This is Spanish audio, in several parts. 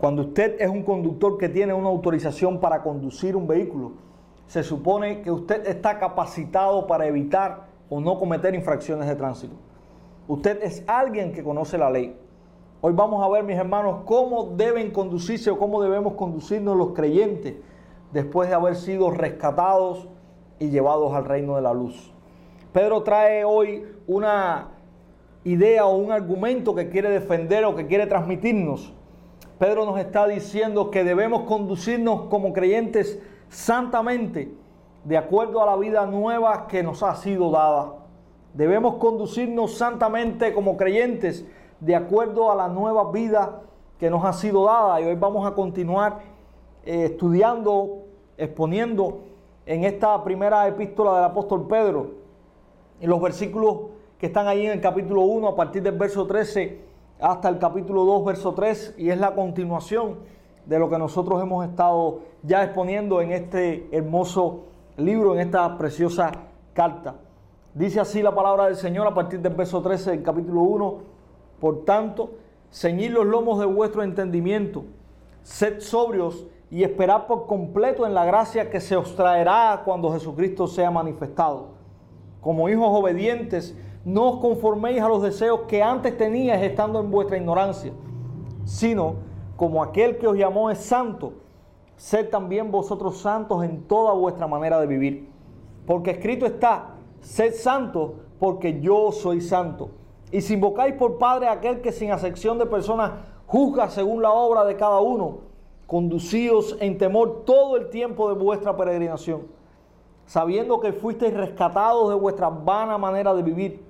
Cuando usted es un conductor que tiene una autorización para conducir un vehículo, se supone que usted está capacitado para evitar o no cometer infracciones de tránsito. Usted es alguien que conoce la ley. Hoy vamos a ver, mis hermanos, cómo deben conducirse o cómo debemos conducirnos los creyentes después de haber sido rescatados y llevados al reino de la luz. Pedro trae hoy una idea o un argumento que quiere defender o que quiere transmitirnos. Pedro nos está diciendo que debemos conducirnos como creyentes santamente, de acuerdo a la vida nueva que nos ha sido dada. Debemos conducirnos santamente como creyentes, de acuerdo a la nueva vida que nos ha sido dada. Y hoy vamos a continuar eh, estudiando, exponiendo en esta primera epístola del apóstol Pedro, en los versículos que están ahí en el capítulo 1, a partir del verso 13 hasta el capítulo 2, verso 3, y es la continuación de lo que nosotros hemos estado ya exponiendo en este hermoso libro, en esta preciosa carta. Dice así la palabra del Señor a partir del verso 13 del capítulo 1. Por tanto, ceñid los lomos de vuestro entendimiento, sed sobrios y esperad por completo en la gracia que se os traerá cuando Jesucristo sea manifestado. Como hijos obedientes, no os conforméis a los deseos que antes teníais estando en vuestra ignorancia, sino como aquel que os llamó es santo, sed también vosotros santos en toda vuestra manera de vivir. Porque escrito está, sed santos porque yo soy santo. Y si invocáis por Padre a aquel que sin acepción de personas juzga según la obra de cada uno, conducíos en temor todo el tiempo de vuestra peregrinación, sabiendo que fuisteis rescatados de vuestra vana manera de vivir,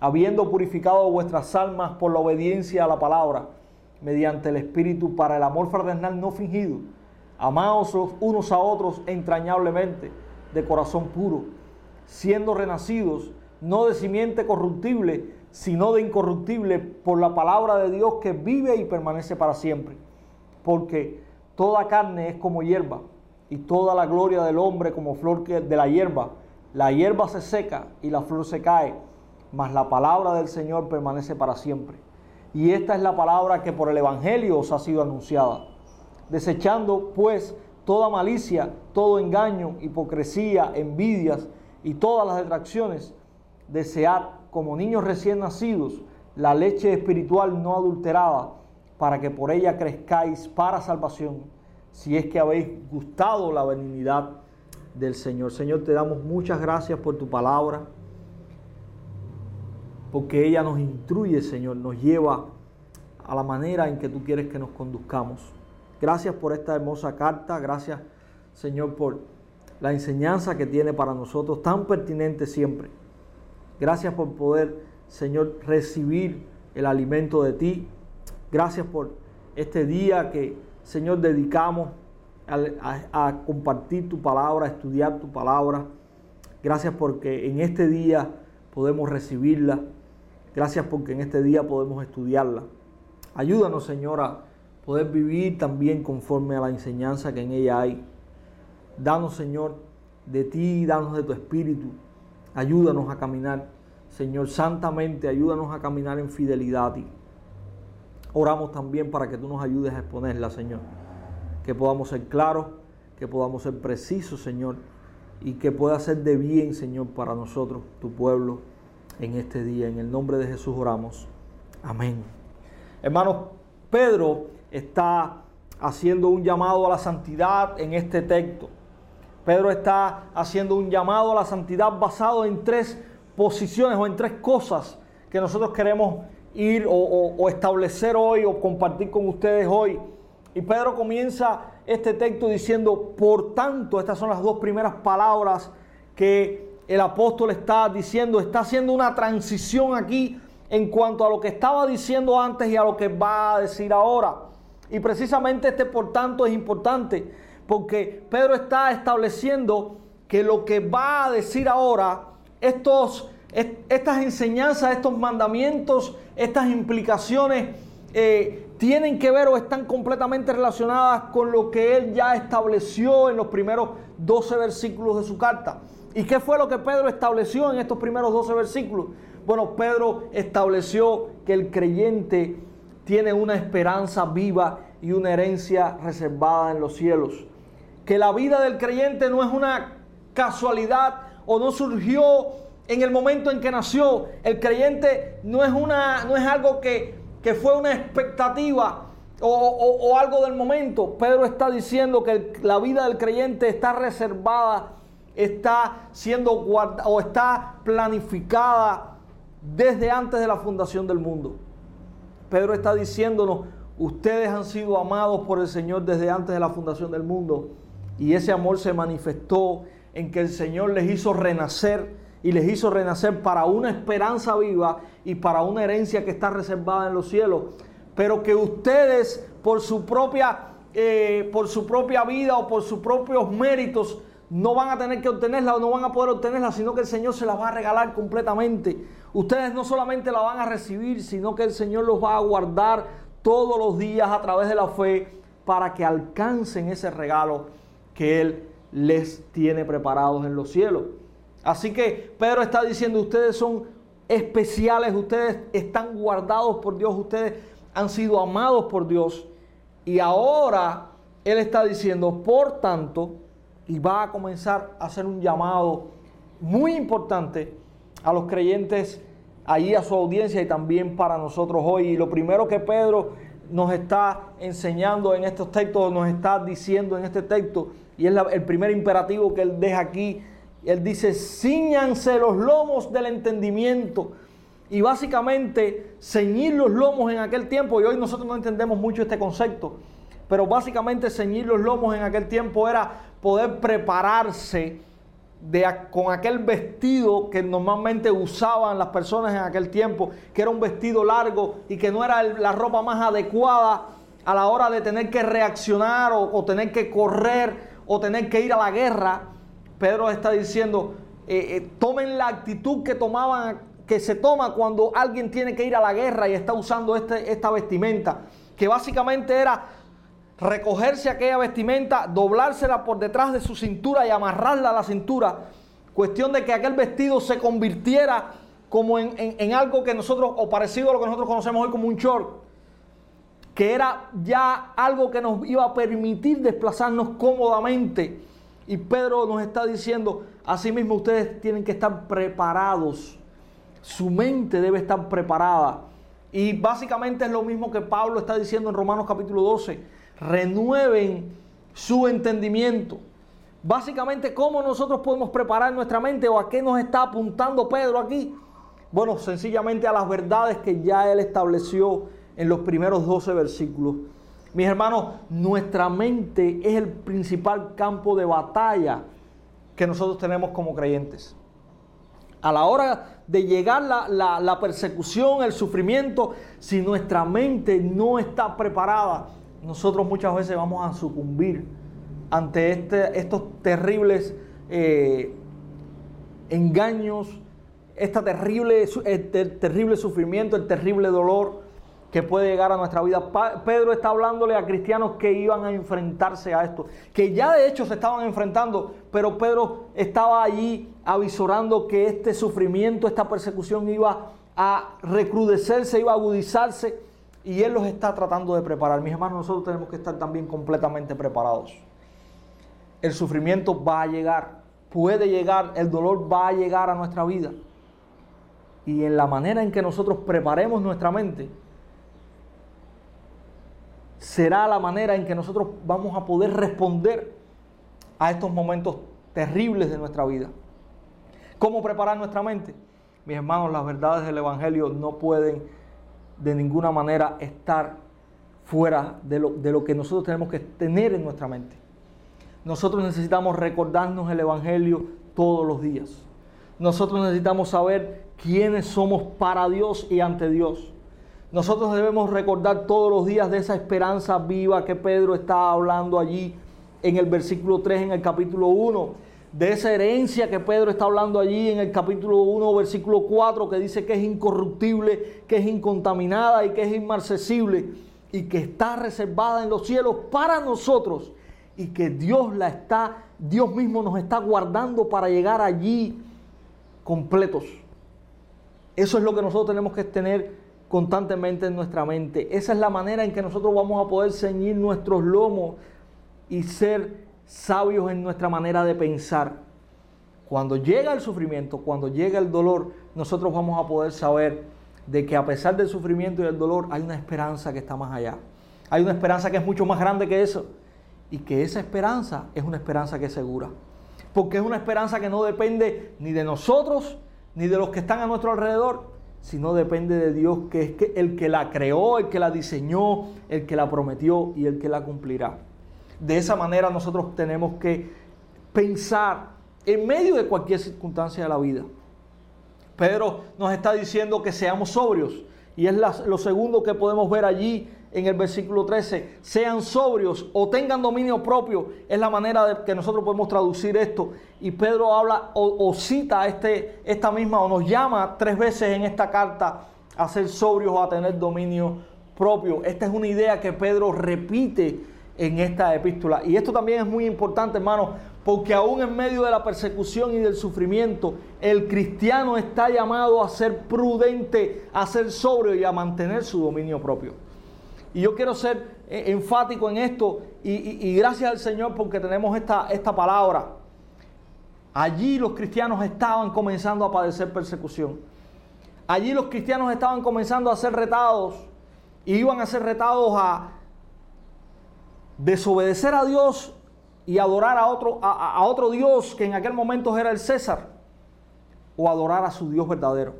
habiendo purificado vuestras almas por la obediencia a la palabra, mediante el Espíritu para el amor fraternal no fingido. Amaos unos a otros entrañablemente, de corazón puro, siendo renacidos, no de simiente corruptible, sino de incorruptible, por la palabra de Dios que vive y permanece para siempre. Porque toda carne es como hierba, y toda la gloria del hombre como flor de la hierba. La hierba se seca y la flor se cae, mas la palabra del Señor permanece para siempre. Y esta es la palabra que por el Evangelio os ha sido anunciada. Desechando pues toda malicia, todo engaño, hipocresía, envidias y todas las detracciones, desead como niños recién nacidos la leche espiritual no adulterada, para que por ella crezcáis para salvación, si es que habéis gustado la benignidad del Señor. Señor, te damos muchas gracias por tu palabra porque ella nos instruye, Señor, nos lleva a la manera en que tú quieres que nos conduzcamos. Gracias por esta hermosa carta, gracias, Señor, por la enseñanza que tiene para nosotros, tan pertinente siempre. Gracias por poder, Señor, recibir el alimento de ti. Gracias por este día que, Señor, dedicamos a, compartir tu palabra, a estudiar tu palabra. Gracias porque en este día podemos recibirla. Gracias porque en este día podemos estudiarla. Ayúdanos, Señor, a poder vivir también conforme a la enseñanza que en ella hay. Danos, Señor, de ti, danos de tu espíritu. Ayúdanos a caminar, Señor, santamente. Ayúdanos a caminar en fidelidad a ti. Oramos también para que tú nos ayudes a exponerla, Señor. Que podamos ser claros, que podamos ser precisos, Señor. Y que pueda ser de bien, Señor, para nosotros, tu pueblo en este día. En el nombre de Jesús oramos. Amén. Hermanos, Pedro está haciendo un llamado a la santidad en este texto. Pedro está haciendo un llamado a la santidad basado en tres posiciones o en tres cosas que nosotros queremos ir o, establecer hoy o compartir con ustedes hoy. Y Pedro comienza este texto diciendo, por tanto, estas son las dos primeras palabras que el apóstol está diciendo, está haciendo una transición aquí en cuanto a lo que estaba diciendo antes y a lo que va a decir ahora. Y precisamente este por tanto es importante, porque Pedro está estableciendo que lo que va a decir ahora, estos, estas enseñanzas, estos mandamientos, estas implicaciones, eh, tienen que ver o están completamente relacionadas con lo que él ya estableció en los primeros 12 versículos de su carta. ¿Y qué fue lo que Pedro estableció en estos primeros 12 versículos? Bueno, Pedro estableció que el creyente tiene una esperanza viva y una herencia reservada en los cielos. Que la vida del creyente no es una casualidad o no surgió en el momento en que nació. El creyente no es, una, no es algo que, que fue una expectativa o, o, algo del momento. Pedro está diciendo que la vida del creyente está reservada, está siendo guardada o está planificada desde antes de la fundación del mundo. Pedro está diciéndonos, ustedes han sido amados por el Señor desde antes de la fundación del mundo. Y ese amor se manifestó en que el Señor les hizo renacer y les hizo renacer para una esperanza viva y para una herencia que está reservada en los cielos. Pero que ustedes por su propia, eh, por su propia vida o por sus propios méritos no van a tener que obtenerla o no van a poder obtenerla, sino que el Señor se la va a regalar completamente. Ustedes no solamente la van a recibir, sino que el Señor los va a guardar todos los días a través de la fe para que alcancen ese regalo que Él les tiene preparados en los cielos. Así que Pedro está diciendo, ustedes son especiales, ustedes están guardados por Dios, ustedes han sido amados por Dios. Y ahora Él está diciendo, por tanto, y va a comenzar a hacer un llamado muy importante a los creyentes, ahí a su audiencia y también para nosotros hoy. Y lo primero que Pedro nos está enseñando en estos textos, nos está diciendo en este texto, y es el primer imperativo que él deja aquí, él dice, ciñanse los lomos del entendimiento. Y básicamente ceñir los lomos en aquel tiempo, y hoy nosotros no entendemos mucho este concepto, pero básicamente ceñir los lomos en aquel tiempo era poder prepararse de, con aquel vestido que normalmente usaban las personas en aquel tiempo, que era un vestido largo y que no era la ropa más adecuada a la hora de tener que reaccionar o, tener que correr o tener que ir a la guerra. Pedro está diciendo, eh, eh, tomen la actitud que tomaban, que se toma cuando alguien tiene que ir a la guerra y está usando este, esta vestimenta, que básicamente era recogerse aquella vestimenta, doblársela por detrás de su cintura y amarrarla a la cintura. Cuestión de que aquel vestido se convirtiera como en, algo que nosotros, o parecido a lo que nosotros conocemos hoy como un short, que era ya algo que nos iba a permitir desplazarnos cómodamente. Y Pedro nos está diciendo, asimismo ustedes tienen que estar preparados, su mente debe estar preparada. Y básicamente es lo mismo que Pablo está diciendo en Romanos capítulo 12 renueven su entendimiento. Básicamente, ¿cómo nosotros podemos preparar nuestra mente o a qué nos está apuntando Pedro aquí? Bueno, sencillamente a las verdades que ya él estableció en los primeros 12 versículos. Mis hermanos, nuestra mente es el principal campo de batalla que nosotros tenemos como creyentes. A la hora de llegar la, la persecución, el sufrimiento, si nuestra mente no está preparada, nosotros muchas veces vamos a sucumbir ante este, estos terribles eh, engaños, este terrible, este terrible sufrimiento, el terrible dolor que puede llegar a nuestra vida. Pedro está hablándole a cristianos que iban a enfrentarse a esto, que ya de hecho se estaban enfrentando, pero Pedro estaba allí avisorando que este sufrimiento, esta persecución iba a recrudecerse, iba a agudizarse y Él los está tratando de preparar. Mis hermanos, nosotros tenemos que estar también completamente preparados. El sufrimiento va a llegar, puede llegar, el dolor va a llegar a nuestra vida. Y en la manera en que nosotros preparemos nuestra mente, será la manera en que nosotros vamos a poder responder a estos momentos terribles de nuestra vida. ¿Cómo preparar nuestra mente? Mis hermanos, las verdades del Evangelio no pueden de ninguna manera estar fuera de lo, de lo que nosotros tenemos que tener en nuestra mente. Nosotros necesitamos recordarnos el Evangelio todos los días. Nosotros necesitamos saber quiénes somos para Dios y ante Dios. Nosotros debemos recordar todos los días de esa esperanza viva que Pedro está hablando allí en el versículo 3, en el capítulo 1 de esa herencia que Pedro está hablando allí en el capítulo 1, versículo 4, que dice que es incorruptible, que es incontaminada y que es inmarcesible y que está reservada en los cielos para nosotros y que Dios la está, Dios mismo nos está guardando para llegar allí completos. Eso es lo que nosotros tenemos que tener constantemente en nuestra mente. Esa es la manera en que nosotros vamos a poder ceñir nuestros lomos y ser sabios en nuestra manera de pensar. Cuando llega el sufrimiento, cuando llega el dolor, nosotros vamos a poder saber de que a pesar del sufrimiento y del dolor hay una esperanza que está más allá. Hay una esperanza que es mucho más grande que eso. Y que esa esperanza es una esperanza que es segura. Porque es una esperanza que no depende ni de nosotros, ni de los que están a nuestro alrededor, sino depende de Dios, que es el que la creó, el que la diseñó, el que la prometió y el que la cumplirá. De esa manera nosotros tenemos que pensar en medio de cualquier circunstancia de la vida. Pedro nos está diciendo que seamos sobrios. Y es lo segundo que podemos ver allí en el versículo 13. Sean sobrios o tengan dominio propio. Es la manera de que nosotros podemos traducir esto. Y Pedro habla o, cita este, esta misma o nos llama tres veces en esta carta a ser sobrios o a tener dominio propio. Esta es una idea que Pedro repite en esta epístola. Y esto también es muy importante, hermano, porque aún en medio de la persecución y del sufrimiento, el cristiano está llamado a ser prudente, a ser sobrio y a mantener su dominio propio. Y yo quiero ser eh, enfático en esto y, gracias al Señor porque tenemos esta, esta palabra. Allí los cristianos estaban comenzando a padecer persecución. Allí los cristianos estaban comenzando a ser retados y iban a ser retados a, desobedecer a Dios y adorar a otro, a, otro Dios que en aquel momento era el César, o adorar a su Dios verdadero.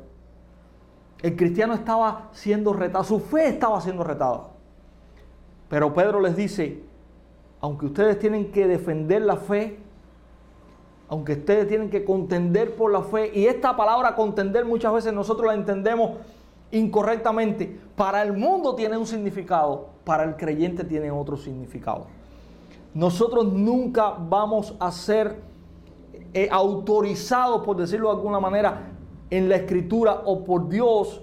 El cristiano estaba siendo retado, su fe estaba siendo retada. Pero Pedro les dice, aunque ustedes tienen que defender la fe, aunque ustedes tienen que contender por la fe, y esta palabra contender muchas veces nosotros la entendemos incorrectamente, para el mundo tiene un significado, para el creyente tiene otro significado. Nosotros nunca vamos a ser eh, autorizados, por decirlo de alguna manera, en la escritura o por Dios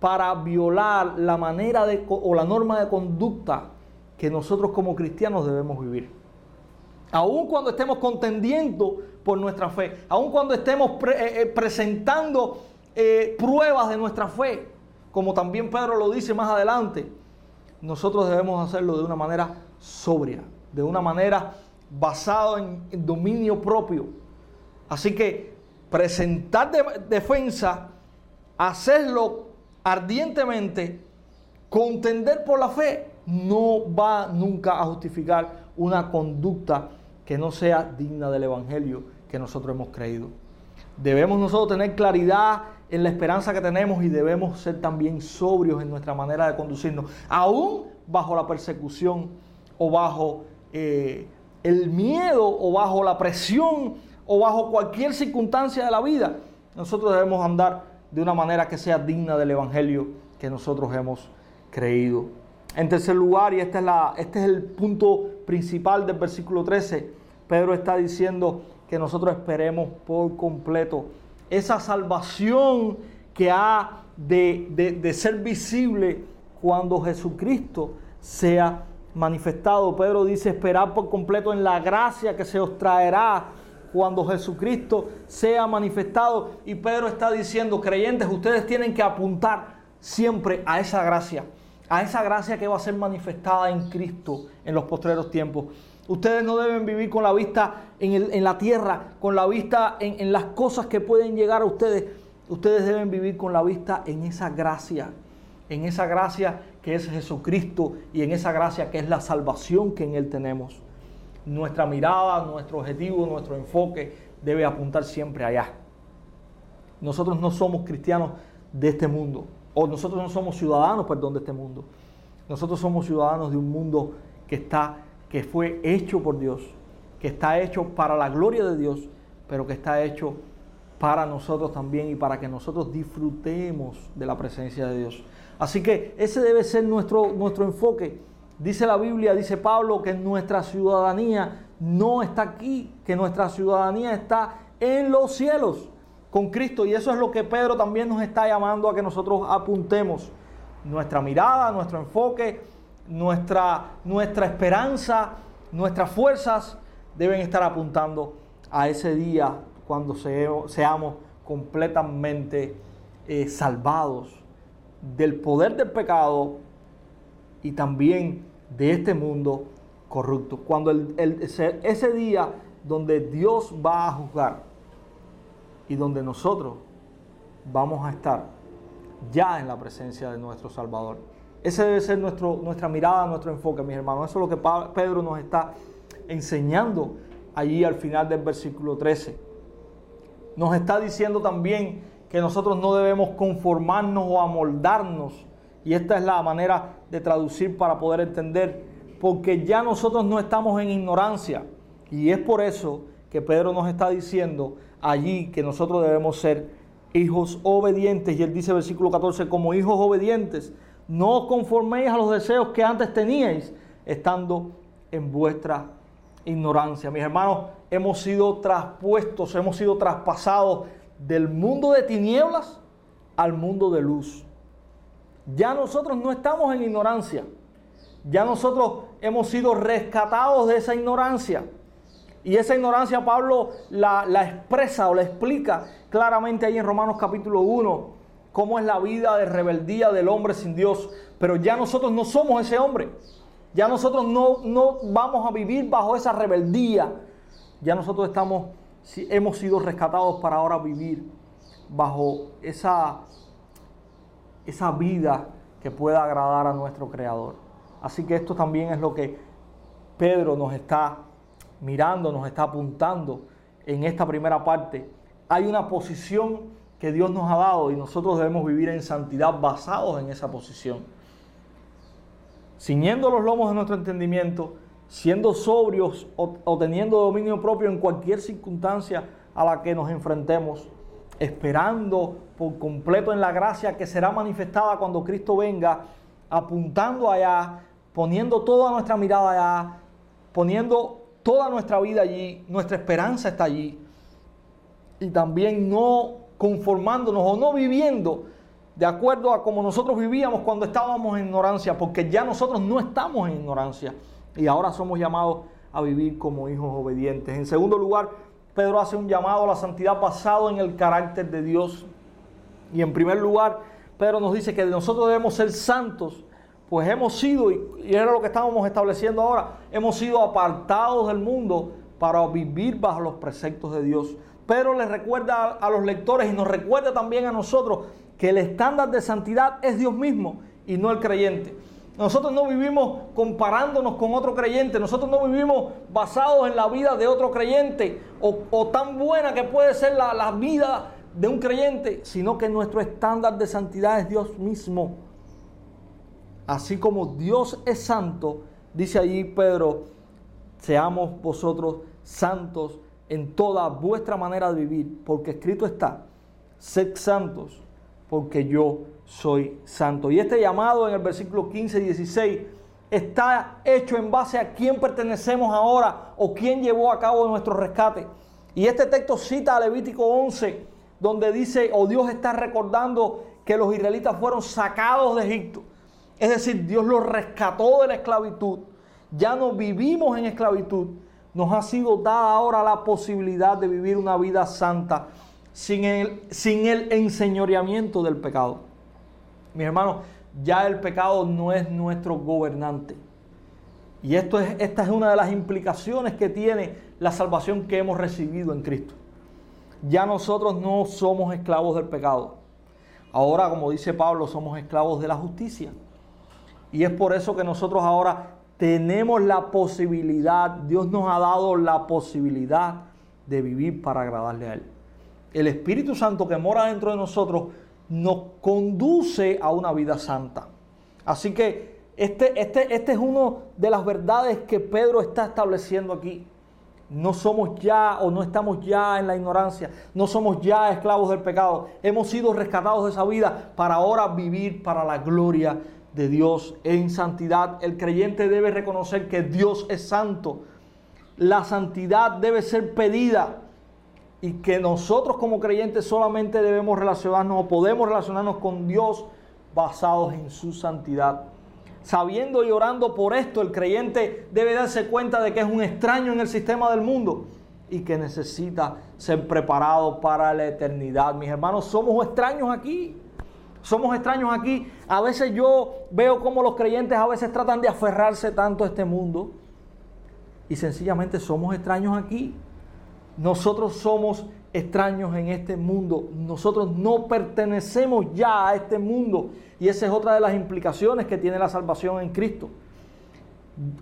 para violar la manera de, o la norma de conducta que nosotros como cristianos debemos vivir. Aun cuando estemos contendiendo por nuestra fe, aun cuando estemos eh, eh, presentando pruebas de nuestra fe, como también Pedro lo dice más adelante, nosotros debemos hacerlo de una manera sobria, de una manera basada en, dominio propio. Así que presentar defensa, hacerlo ardientemente, contender por la fe, no va nunca a justificar una conducta que no sea digna del Evangelio que nosotros hemos creído. Debemos nosotros tener claridad en la esperanza que tenemos y debemos ser también sobrios en nuestra manera de conducirnos, aún bajo la persecución o bajo eh, el miedo o bajo la presión o bajo cualquier circunstancia de la vida. Nosotros debemos andar de una manera que sea digna del Evangelio que nosotros hemos creído. En tercer lugar, y es, este es el punto principal del versículo 13, Pedro está diciendo que nosotros esperemos por completo esa salvación que ha de, ser visible cuando Jesucristo sea manifestado. Pedro dice, esperar por completo en la gracia que se os traerá cuando Jesucristo sea manifestado. Y Pedro está diciendo, creyentes, ustedes tienen que apuntar siempre a esa gracia, a esa gracia que va a ser manifestada en Cristo en los postreros tiempos. Ustedes no deben vivir con la vista en, la tierra, con la vista en, en las cosas que pueden llegar a ustedes. Ustedes deben vivir con la vista en esa gracia, en esa gracia que es Jesucristo y en esa gracia que es la salvación que en Él tenemos. Nuestra mirada, nuestro objetivo, nuestro enfoque debe apuntar siempre allá. Nosotros no somos cristianos de este mundo, o nosotros no somos ciudadanos, perdón, de este mundo. Nosotros somos ciudadanos de un mundo que está que fue hecho por Dios, que está hecho para la gloria de Dios, pero que está hecho para nosotros también y para que nosotros disfrutemos de la presencia de Dios. Así que ese debe ser nuestro, nuestro enfoque. Dice la Biblia, dice Pablo, que nuestra ciudadanía no está aquí, que nuestra ciudadanía está en los cielos con Cristo. Y eso es lo que Pedro también nos está llamando a que nosotros apuntemos. Nuestra mirada, nuestro enfoque, nuestra, nuestra esperanza, nuestras fuerzas deben estar apuntando a ese día cuando seamos completamente eh, salvados del poder del pecado y también de este mundo corrupto. Cuando ese día donde Dios va a juzgar y donde nosotros vamos a estar ya en la presencia de nuestro Salvador. Ese debe ser nuestro, nuestra mirada, nuestro enfoque, mis hermanos. Eso es lo que Pedro nos está enseñando allí al final del versículo 13. Nos está diciendo también que nosotros no debemos conformarnos o amoldarnos. Y esta es la manera de traducir para poder entender, porque ya nosotros no estamos en ignorancia. Y es por eso que Pedro nos está diciendo allí que nosotros debemos ser hijos obedientes. Y él dice, versículo 14, como hijos obedientes, no conforméis a los deseos que antes teníais, estando en vuestra ignorancia. Mis hermanos, hemos sido traspuestos, hemos sido traspasados del mundo de tinieblas al mundo de luz. Ya nosotros no estamos en ignorancia. Ya nosotros hemos sido rescatados de esa ignorancia. Y esa ignorancia Pablo la, expresa o la explica claramente ahí en Romanos capítulo 1, cómo es la vida de rebeldía del hombre sin Dios. Pero ya nosotros no somos ese hombre. Ya nosotros no, no vamos a vivir bajo esa rebeldía. Ya nosotros estamos, hemos sido rescatados para ahora vivir bajo esa, esa vida que pueda agradar a nuestro Creador. Así que esto también es lo que Pedro nos está mirando, nos está apuntando en esta primera parte. Hay una posición que Dios nos ha dado y nosotros debemos vivir en santidad basados en esa posición. Ciñendo los lomos de nuestro entendimiento, siendo sobrios o, teniendo dominio propio en cualquier circunstancia a la que nos enfrentemos, esperando por completo en la gracia que será manifestada cuando Cristo venga, apuntando allá, poniendo toda nuestra mirada allá, poniendo toda nuestra vida allí, nuestra esperanza está allí. Y también no conformándonos o no viviendo de acuerdo a como nosotros vivíamos cuando estábamos en ignorancia, porque ya nosotros no estamos en ignorancia y ahora somos llamados a vivir como hijos obedientes. En segundo lugar, Pedro hace un llamado a la santidad basado en el carácter de Dios. Y en primer lugar, Pedro nos dice que nosotros debemos ser santos pues hemos sido, y era lo que estábamos estableciendo ahora, hemos sido apartados del mundo para vivir bajo los preceptos de Dios. Pero les recuerda a, los lectores y nos recuerda también a nosotros que el estándar de santidad es Dios mismo y no el creyente. Nosotros no vivimos comparándonos con otro creyente, nosotros no vivimos basados en la vida de otro creyente o, tan buena que puede ser la, la vida de un creyente, sino que nuestro estándar de santidad es Dios mismo así como Dios es santo, dice allí Pedro, seamos vosotros santos en toda vuestra manera de vivir, porque escrito está, sed santos, porque yo soy santo. Y este llamado en el versículo 15 y 16 está hecho en base a quién pertenecemos ahora o quién llevó a cabo nuestro rescate. Y este texto cita a Levítico 11, donde dice, o Dios está recordando que los israelitas fueron sacados de Egipto. Es decir, Dios los rescató de la esclavitud. Ya no vivimos en esclavitud. Nos ha sido dada ahora la posibilidad de vivir una vida santa sin el, sin el enseñoreamiento del pecado. Mis hermanos, ya el pecado no es nuestro gobernante. Y esto es, esta es una de las implicaciones que tiene la salvación que hemos recibido en Cristo. Ya nosotros no somos esclavos del pecado. Ahora, como dice Pablo, somos esclavos de la justicia. Y es por eso que nosotros ahora tenemos la posibilidad, Dios nos ha dado la posibilidad de vivir para agradarle a Él. El Espíritu Santo que mora dentro de nosotros nos conduce a una vida santa. Así que este, este, este es una de las verdades que Pedro está estableciendo aquí. no somos ya o no estamos ya en la ignorancia, no somos ya esclavos del pecado. Hemos sido rescatados de esa vida para ahora vivir para la gloria de Dios en santidad. El creyente debe reconocer que Dios es santo. La santidad debe ser pedida y que nosotros como creyentes solamente debemos relacionarnos o podemos relacionarnos con Dios basados en su santidad. Sabiendo y orando por esto, el creyente debe darse cuenta de que es un extraño en el sistema del mundo y que necesita ser preparado para la eternidad. Mis hermanos, somos extraños aquí. Somos extraños aquí. A veces yo veo cómo los creyentes a veces tratan de aferrarse tanto a este mundo y sencillamente somos extraños aquí. Nosotros somos extraños en este mundo. Nosotros no pertenecemos ya a este mundo. Y esa es otra de las implicaciones que tiene la salvación en Cristo.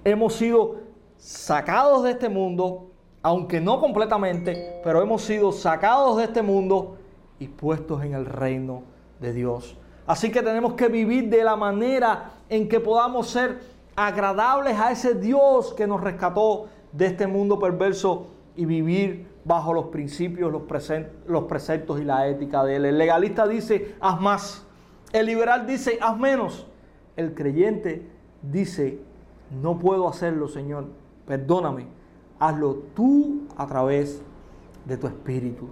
Hemos sido sacados de este mundo, aunque no completamente, pero hemos sido sacados de este mundo y puestos en el reino de Dios. Así que tenemos que vivir de la manera en que podamos ser agradables a ese Dios que nos rescató de este mundo perverso y vivir bajo los principios, los preceptos y la ética de él. El legalista dice, haz más. El liberal dice, haz menos. El creyente dice, no puedo hacerlo, Señor. Perdóname. Hazlo tú a través de tu espíritu.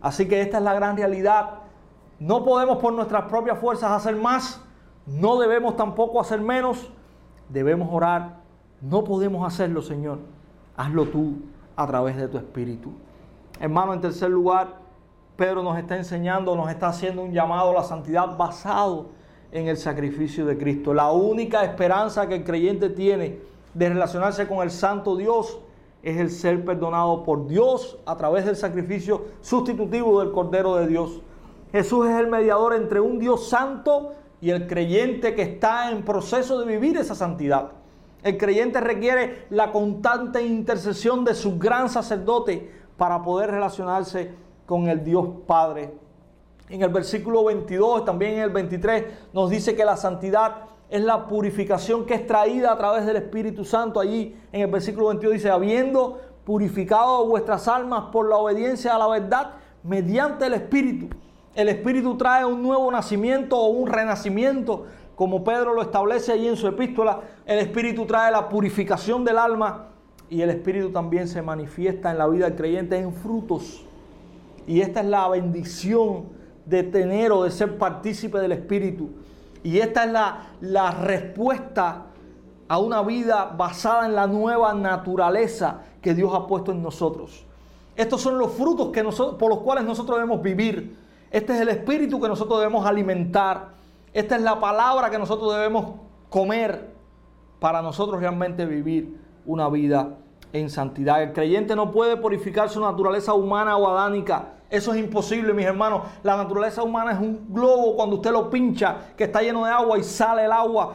Así que esta es la gran realidad. No podemos por nuestras propias fuerzas hacer más. No debemos tampoco hacer menos. Debemos orar. No podemos hacerlo, Señor. Hazlo tú a través de tu espíritu. Hermano, en tercer lugar, Pedro nos está enseñando, nos está haciendo un llamado a la santidad basado en el sacrificio de Cristo. La única esperanza que el creyente tiene de relacionarse con el santo Dios es el ser perdonado por Dios a través del sacrificio sustitutivo del Cordero de Dios. Jesús es el mediador entre un Dios santo y el creyente que está en proceso de vivir esa santidad. El creyente requiere la constante intercesión de su gran sacerdote para poder relacionarse con el Dios Padre. En el versículo 22, también en el 23, nos dice que la santidad es la purificación que es traída a través del Espíritu Santo. Allí en el versículo 22 dice, habiendo purificado vuestras almas por la obediencia a la verdad mediante el Espíritu. El Espíritu trae un nuevo nacimiento o un renacimiento como Pedro lo establece allí en su epístola, el Espíritu trae la purificación del alma y el Espíritu también se manifiesta en la vida del creyente en frutos. Y esta es la bendición de tener o de ser partícipe del Espíritu. Y esta es la, la respuesta a una vida basada en la nueva naturaleza que Dios ha puesto en nosotros. Estos son los frutos que por los cuales nosotros debemos vivir. Este es el espíritu que nosotros debemos alimentar. Esta es la palabra que nosotros debemos comer para nosotros realmente vivir una vida en santidad. El creyente no puede purificar su naturaleza humana o adánica. Eso es imposible, mis hermanos. La naturaleza humana es un globo cuando usted lo pincha, que está lleno de agua y sale el agua.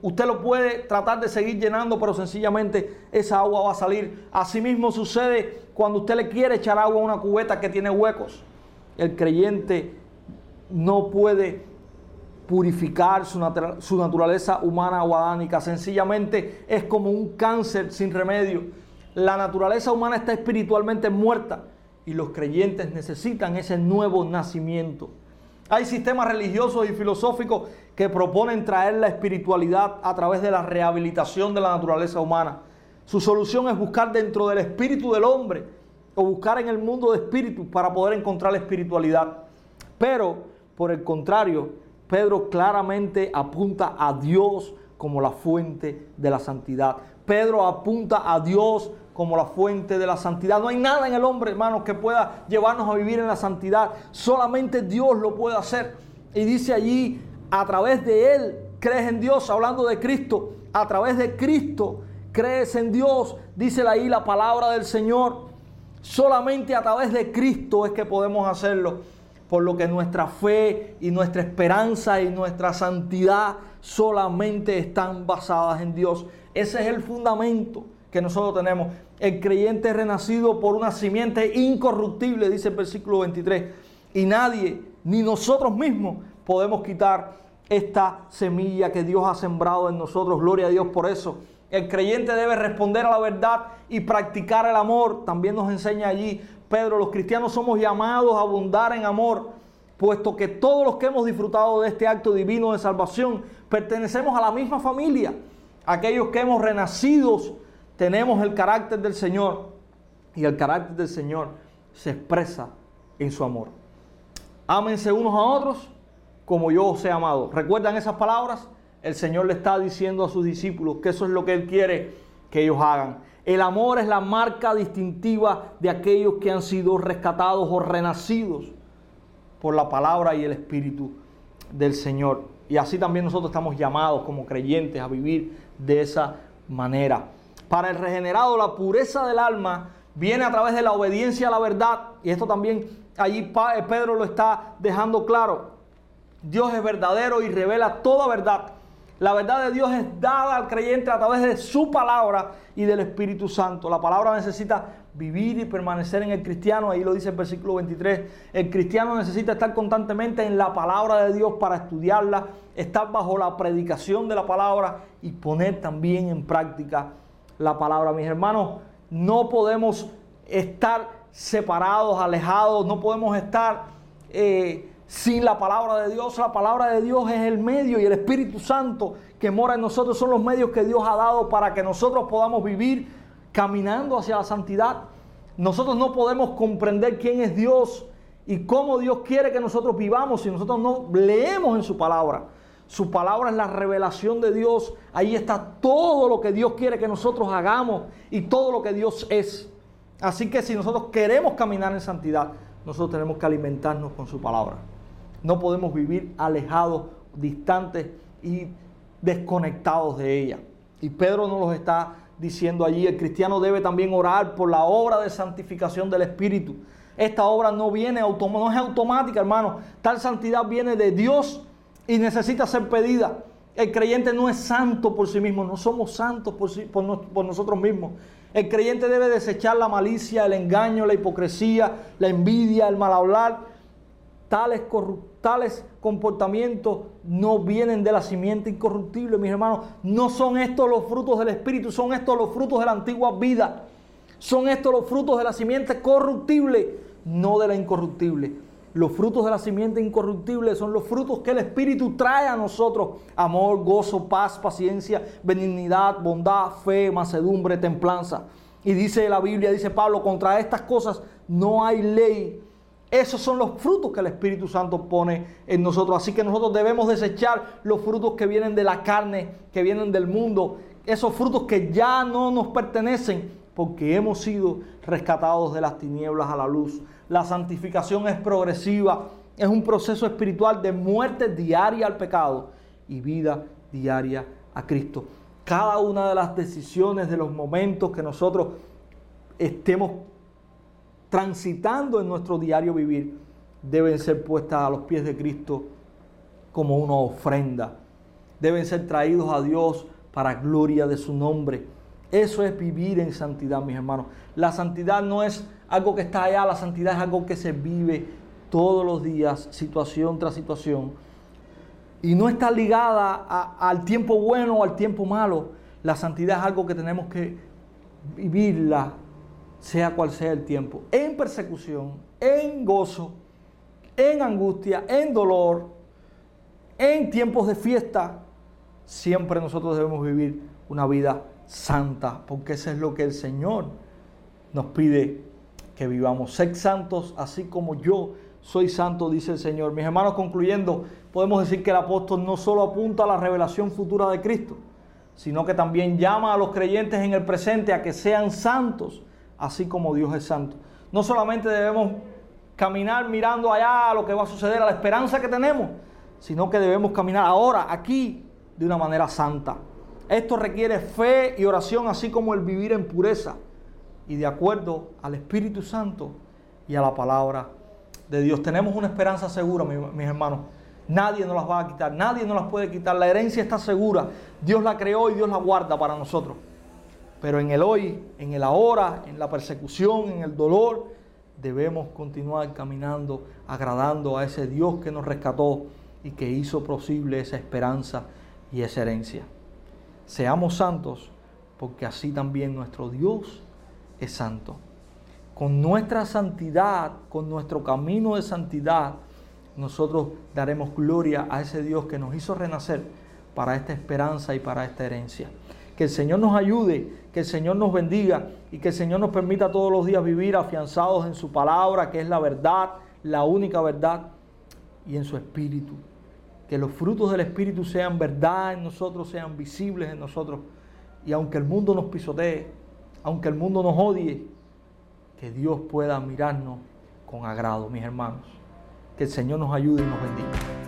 Usted lo puede tratar de seguir llenando, pero sencillamente esa agua va a salir. Asimismo sucede cuando usted le quiere echar agua a una cubeta que tiene huecos. El creyente no puede purificar su, naturaleza humana o adánica. Sencillamente es como un cáncer sin remedio. La naturaleza humana está espiritualmente muerta y los creyentes necesitan ese nuevo nacimiento. Hay sistemas religiosos y filosóficos que proponen traer la espiritualidad a través de la rehabilitación de la naturaleza humana. Su solución es buscar dentro del espíritu del hombre o buscar en el mundo de espíritus para poder encontrar la espiritualidad. Pero, por el contrario, Pedro claramente apunta a Dios como la fuente de la santidad. Pedro apunta a Dios como la fuente de la santidad. No hay nada en el hombre, hermanos, que pueda llevarnos a vivir en la santidad. Solamente Dios lo puede hacer. Y dice allí, a través de Él crees en Dios, hablando de Cristo. A través de Cristo crees en Dios. Dice ahí la palabra del Señor. Solamente a través de Cristo es que podemos hacerlo por lo que nuestra fe y nuestra esperanza y nuestra santidad solamente están basadas en Dios. Ese es el fundamento que nosotros tenemos. El creyente renacido por una simiente incorruptible, dice el versículo 23. Y nadie, ni nosotros mismos, podemos quitar esta semilla que Dios ha sembrado en nosotros. Gloria a Dios por eso. El creyente debe responder a la verdad y practicar el amor. También nos enseña allí Pedro, los cristianos somos llamados a abundar en amor, puesto que todos los que hemos disfrutado de este acto divino de salvación pertenecemos a la misma familia. Aquellos que hemos renacido tenemos el carácter del Señor y el carácter del Señor se expresa en su amor. Ámense unos a otros como yo os he amado. ¿Recuerdan esas palabras? El Señor le está diciendo a sus discípulos que eso es lo que Él quiere que ellos hagan. El amor es la marca distintiva de aquellos que han sido rescatados o renacidos por la palabra y el Espíritu del Señor. Y así también nosotros estamos llamados como creyentes a vivir de esa manera. Para el regenerado, la pureza del alma viene a través de la obediencia a la verdad. Y esto también allí eh, Pedro lo está dejando claro. Dios es verdadero y revela toda verdad. La verdad de Dios es dada al creyente a través de su palabra y del Espíritu Santo. La palabra necesita vivir y permanecer en el cristiano. Ahí lo dice el versículo 23. El cristiano necesita estar constantemente en la palabra de Dios para estudiarla, estar bajo la predicación de la palabra y poner también en práctica la palabra. Mis hermanos, no podemos estar separados, alejados, no podemos estar eh, sin la palabra de Dios. La palabra de Dios es el medio y el Espíritu Santo que mora en nosotros son los medios que Dios ha dado para que nosotros podamos vivir caminando hacia la santidad. Nosotros no podemos comprender quién es Dios y cómo Dios quiere que nosotros vivamos si nosotros no leemos en su palabra. Su palabra es la revelación de Dios. Ahí está todo lo que Dios quiere que nosotros hagamos y todo lo que Dios es. Así que si nosotros queremos caminar en santidad, nosotros tenemos que alimentarnos con su palabra. No podemos vivir alejados, distantes y desconectados de ella. Y Pedro nos lo está diciendo allí. El cristiano debe también orar por la obra de santificación del Espíritu. Esta obra no viene no es automática, hermano. Tal santidad viene de Dios y necesita ser pedida. El creyente no es santo por sí mismo, no somos santos por, nosotros mismos. El creyente debe desechar la malicia, el engaño, la hipocresía, la envidia, el mal hablar. Tales, tales comportamientos no vienen de la simiente incorruptible, mis hermanos. No son estos los frutos del Espíritu, son estos los frutos de la antigua vida. Son estos los frutos de la simiente corruptible, no de la incorruptible. Los frutos de la simiente incorruptible son los frutos que el Espíritu trae a nosotros. Amor, gozo, paz, paciencia, benignidad, bondad, fe, macedumbre, templanza. Y dice la Biblia, dice Pablo, contra estas cosas no hay ley. Esos son los frutos que el Espíritu Santo pone en nosotros. Así que nosotros debemos desechar los frutos que vienen de la carne, que vienen del mundo. Esos frutos que ya no nos pertenecen porque hemos sido rescatados de las tinieblas a la luz la santificación es progresiva, es un proceso espiritual de muerte diaria al pecado y vida diaria a Cristo. Cada una de las decisiones, de los momentos que nosotros estemos transitando en nuestro diario vivir, deben ser puestas a los pies de Cristo como una ofrenda. Deben ser traídos a Dios para gloria de su nombre. Eso es vivir en santidad, mis hermanos. La santidad no es algo que está allá, la santidad es algo que se vive todos los días, situación tras situación. Y no está ligada al tiempo bueno o al tiempo malo. La santidad es algo que tenemos que vivirla, sea cual sea el tiempo. En persecución, en gozo, en angustia, en dolor, en tiempos de fiesta. Siempre nosotros debemos vivir una vida santa, porque eso es lo que el Señor nos pide que vivamos. Sed santos así como yo soy santo, dice el Señor. Mis hermanos, concluyendo, podemos decir que el apóstol no solo apunta a la revelación futura de Cristo, sino que también llama a los creyentes en el presente a que sean santos, así como Dios es santo. No solamente debemos caminar mirando allá a lo que va a suceder, a la esperanza que tenemos, sino que debemos caminar ahora, aquí, de una manera santa. Esto requiere fe y oración, así como el vivir en pureza y de acuerdo al Espíritu Santo y a la palabra de Dios. Tenemos una esperanza segura, mis hermanos. Nadie nos las va a quitar, nadie nos las puede quitar. La herencia está segura. Dios la creó y Dios la guarda para nosotros. Pero en el hoy, en el ahora, en la persecución, en el dolor, debemos continuar caminando, agradando a ese Dios que nos rescató y que hizo posible esa esperanza y esa herencia. Seamos santos porque así también nuestro Dios es santo. Con nuestra santidad, con nuestro camino de santidad, nosotros daremos gloria a ese Dios que nos hizo renacer para esta esperanza y para esta herencia. Que el Señor nos ayude, que el Señor nos bendiga y que el Señor nos permita todos los días vivir afianzados en su palabra, que es la verdad, la única verdad, y en su espíritu. Que los frutos del espíritu sean verdad en nosotros, sean visibles en nosotros. Y aunque el mundo nos pisotee, aunque el mundo nos odie, que Dios pueda mirarnos con agrado, mis hermanos. Que el Señor nos ayude y nos bendiga.